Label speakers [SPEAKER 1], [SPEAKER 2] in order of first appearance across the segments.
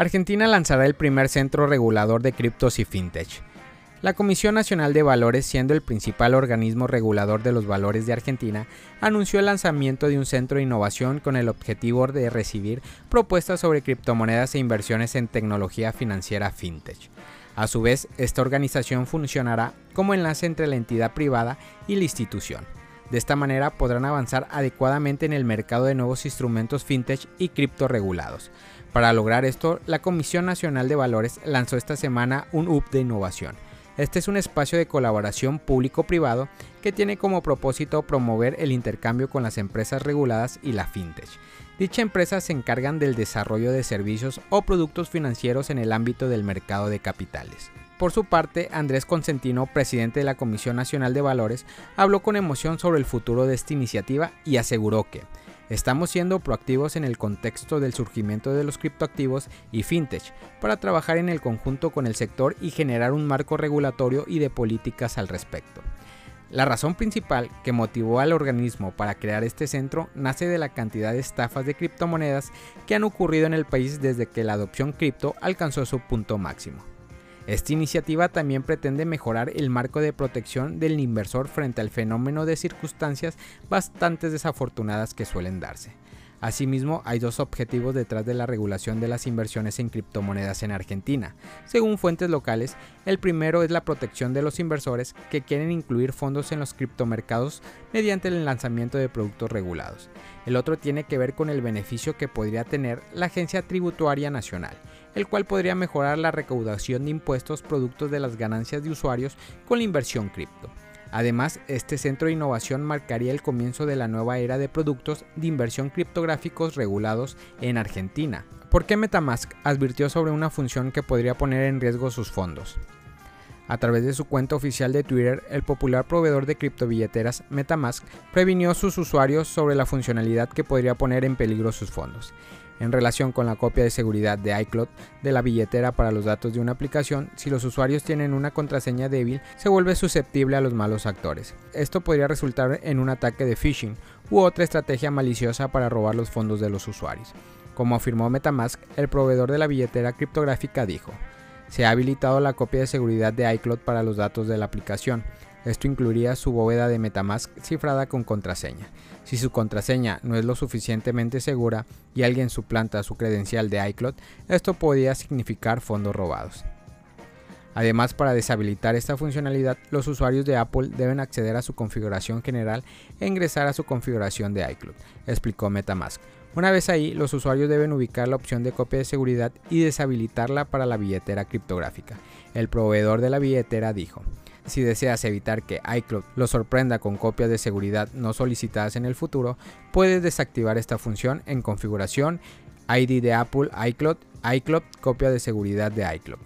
[SPEAKER 1] Argentina lanzará el primer centro regulador de criptos y fintech. La Comisión Nacional de Valores, siendo el principal organismo regulador de los valores de Argentina, anunció el lanzamiento de un centro de innovación con el objetivo de recibir propuestas sobre criptomonedas e inversiones en tecnología financiera fintech. A su vez, esta organización funcionará como enlace entre la entidad privada y la institución. De esta manera podrán avanzar adecuadamente en el mercado de nuevos instrumentos fintech y cripto regulados. Para lograr esto, la Comisión Nacional de Valores lanzó esta semana un hub de innovación este es un espacio de colaboración público-privado que tiene como propósito promover el intercambio con las empresas reguladas y la fintech. Dicha empresa se encargan del desarrollo de servicios o productos financieros en el ámbito del mercado de capitales. Por su parte, Andrés Consentino, presidente de la Comisión Nacional de Valores, habló con emoción sobre el futuro de esta iniciativa y aseguró que Estamos siendo proactivos en el contexto del surgimiento de los criptoactivos y fintech para trabajar en el conjunto con el sector y generar un marco regulatorio y de políticas al respecto. La razón principal que motivó al organismo para crear este centro nace de la cantidad de estafas de criptomonedas que han ocurrido en el país desde que la adopción cripto alcanzó su punto máximo. Esta iniciativa también pretende mejorar el marco de protección del inversor frente al fenómeno de circunstancias bastante desafortunadas que suelen darse. Asimismo, hay dos objetivos detrás de la regulación de las inversiones en criptomonedas en Argentina. Según fuentes locales, el primero es la protección de los inversores que quieren incluir fondos en los criptomercados mediante el lanzamiento de productos regulados. El otro tiene que ver con el beneficio que podría tener la Agencia Tributaria Nacional, el cual podría mejorar la recaudación de impuestos productos de las ganancias de usuarios con la inversión cripto. Además, este centro de innovación marcaría el comienzo de la nueva era de productos de inversión criptográficos regulados en Argentina. ¿Por qué Metamask advirtió sobre una función que podría poner en riesgo sus fondos? A través de su cuenta oficial de Twitter, el popular proveedor de criptobilleteras Metamask previnió a sus usuarios sobre la funcionalidad que podría poner en peligro sus fondos en relación con la copia de seguridad de iCloud de la billetera para los datos de una aplicación, si los usuarios tienen una contraseña débil, se vuelve susceptible a los malos actores. Esto podría resultar en un ataque de phishing u otra estrategia maliciosa para robar los fondos de los usuarios. Como afirmó Metamask, el proveedor de la billetera criptográfica dijo, se ha habilitado la copia de seguridad de iCloud para los datos de la aplicación. Esto incluiría su bóveda de Metamask cifrada con contraseña. Si su contraseña no es lo suficientemente segura y alguien suplanta su credencial de iCloud, esto podría significar fondos robados. Además, para deshabilitar esta funcionalidad, los usuarios de Apple deben acceder a su configuración general e ingresar a su configuración de iCloud, explicó Metamask. Una vez ahí, los usuarios deben ubicar la opción de copia de seguridad y deshabilitarla para la billetera criptográfica. El proveedor de la billetera dijo, si deseas evitar que iCloud lo sorprenda con copias de seguridad no solicitadas en el futuro, puedes desactivar esta función en configuración, ID de Apple, iCloud, iCloud, copia de seguridad de iCloud.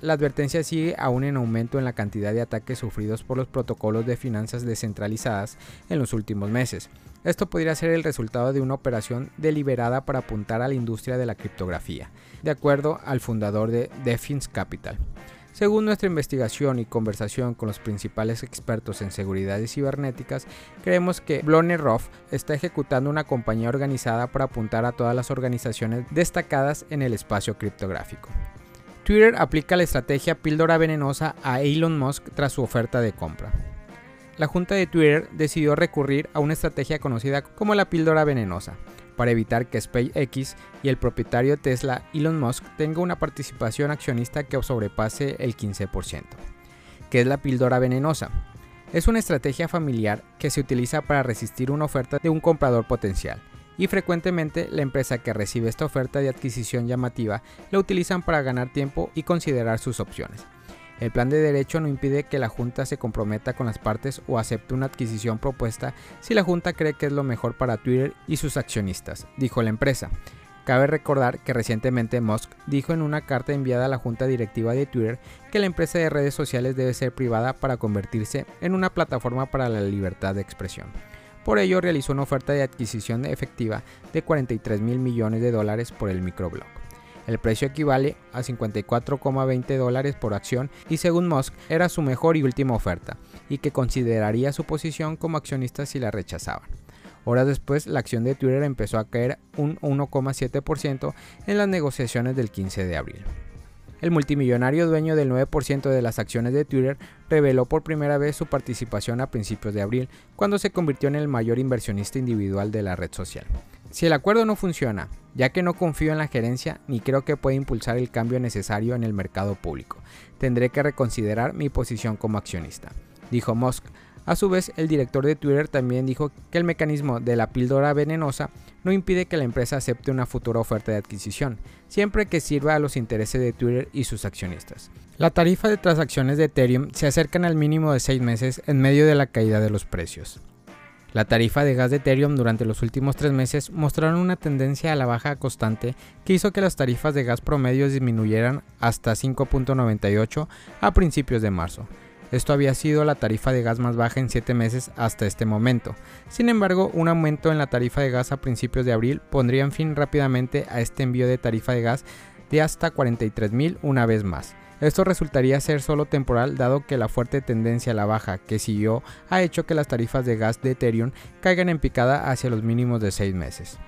[SPEAKER 1] La advertencia sigue aún en aumento en la cantidad de ataques sufridos por los protocolos de finanzas descentralizadas en los últimos meses. Esto podría ser el resultado de una operación deliberada para apuntar a la industria de la criptografía, de acuerdo al fundador de Defins Capital. Según nuestra investigación y conversación con los principales expertos en seguridades cibernéticas, creemos que Roth está ejecutando una compañía organizada para apuntar a todas las organizaciones destacadas en el espacio criptográfico. Twitter aplica la estrategia píldora venenosa a Elon Musk tras su oferta de compra. La junta de Twitter decidió recurrir a una estrategia conocida como la píldora venenosa, para evitar que SpaceX y el propietario Tesla, Elon Musk, tenga una participación accionista que sobrepase el 15%. ¿Qué es la píldora venenosa? Es una estrategia familiar que se utiliza para resistir una oferta de un comprador potencial y frecuentemente la empresa que recibe esta oferta de adquisición llamativa la utilizan para ganar tiempo y considerar sus opciones. El plan de derecho no impide que la Junta se comprometa con las partes o acepte una adquisición propuesta si la Junta cree que es lo mejor para Twitter y sus accionistas, dijo la empresa. Cabe recordar que recientemente Musk dijo en una carta enviada a la junta directiva de Twitter que la empresa de redes sociales debe ser privada para convertirse en una plataforma para la libertad de expresión. Por ello realizó una oferta de adquisición efectiva de 43 mil millones de dólares por el microblog. El precio equivale a 54,20 dólares por acción y según Musk era su mejor y última oferta, y que consideraría su posición como accionista si la rechazaban. Horas después, la acción de Twitter empezó a caer un 1,7% en las negociaciones del 15 de abril. El multimillonario dueño del 9% de las acciones de Twitter reveló por primera vez su participación a principios de abril, cuando se convirtió en el mayor inversionista individual de la red social. Si el acuerdo no funciona, ya que no confío en la gerencia ni creo que pueda impulsar el cambio necesario en el mercado público, tendré que reconsiderar mi posición como accionista, dijo Musk. A su vez, el director de Twitter también dijo que el mecanismo de la píldora venenosa no impide que la empresa acepte una futura oferta de adquisición, siempre que sirva a los intereses de Twitter y sus accionistas. La tarifa de transacciones de Ethereum se acercan al mínimo de seis meses en medio de la caída de los precios. La tarifa de gas de Ethereum durante los últimos tres meses mostraron una tendencia a la baja constante que hizo que las tarifas de gas promedio disminuyeran hasta 5.98 a principios de marzo. Esto había sido la tarifa de gas más baja en 7 meses hasta este momento. Sin embargo, un aumento en la tarifa de gas a principios de abril pondría fin rápidamente a este envío de tarifa de gas de hasta 43.000 una vez más. Esto resultaría ser solo temporal dado que la fuerte tendencia a la baja que siguió ha hecho que las tarifas de gas de Ethereum caigan en picada hacia los mínimos de 6 meses.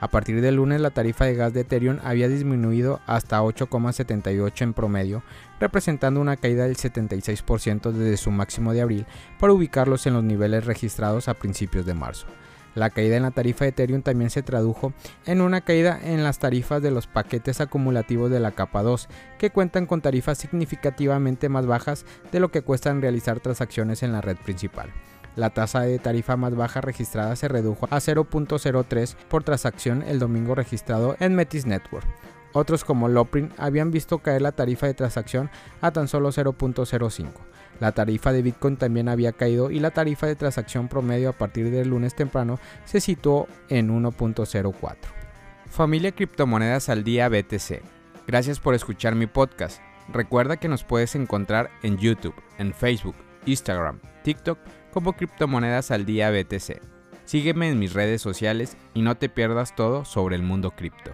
[SPEAKER 1] A partir del lunes la tarifa de gas de Ethereum había disminuido hasta 8,78 en promedio, representando una caída del 76% desde su máximo de abril para ubicarlos en los niveles registrados a principios de marzo. La caída en la tarifa de Ethereum también se tradujo en una caída en las tarifas de los paquetes acumulativos de la capa 2, que cuentan con tarifas significativamente más bajas de lo que cuestan realizar transacciones en la red principal. La tasa de tarifa más baja registrada se redujo a 0.03 por transacción el domingo registrado en Metis Network. Otros como Loprin habían visto caer la tarifa de transacción a tan solo 0.05. La tarifa de Bitcoin también había caído y la tarifa de transacción promedio a partir del lunes temprano se situó en 1.04. Familia Criptomonedas al Día BTC. Gracias por escuchar mi podcast. Recuerda que nos puedes encontrar en YouTube, en Facebook, Instagram, TikTok como Criptomonedas al Día BTC. Sígueme en mis redes sociales y no te pierdas todo sobre el mundo cripto.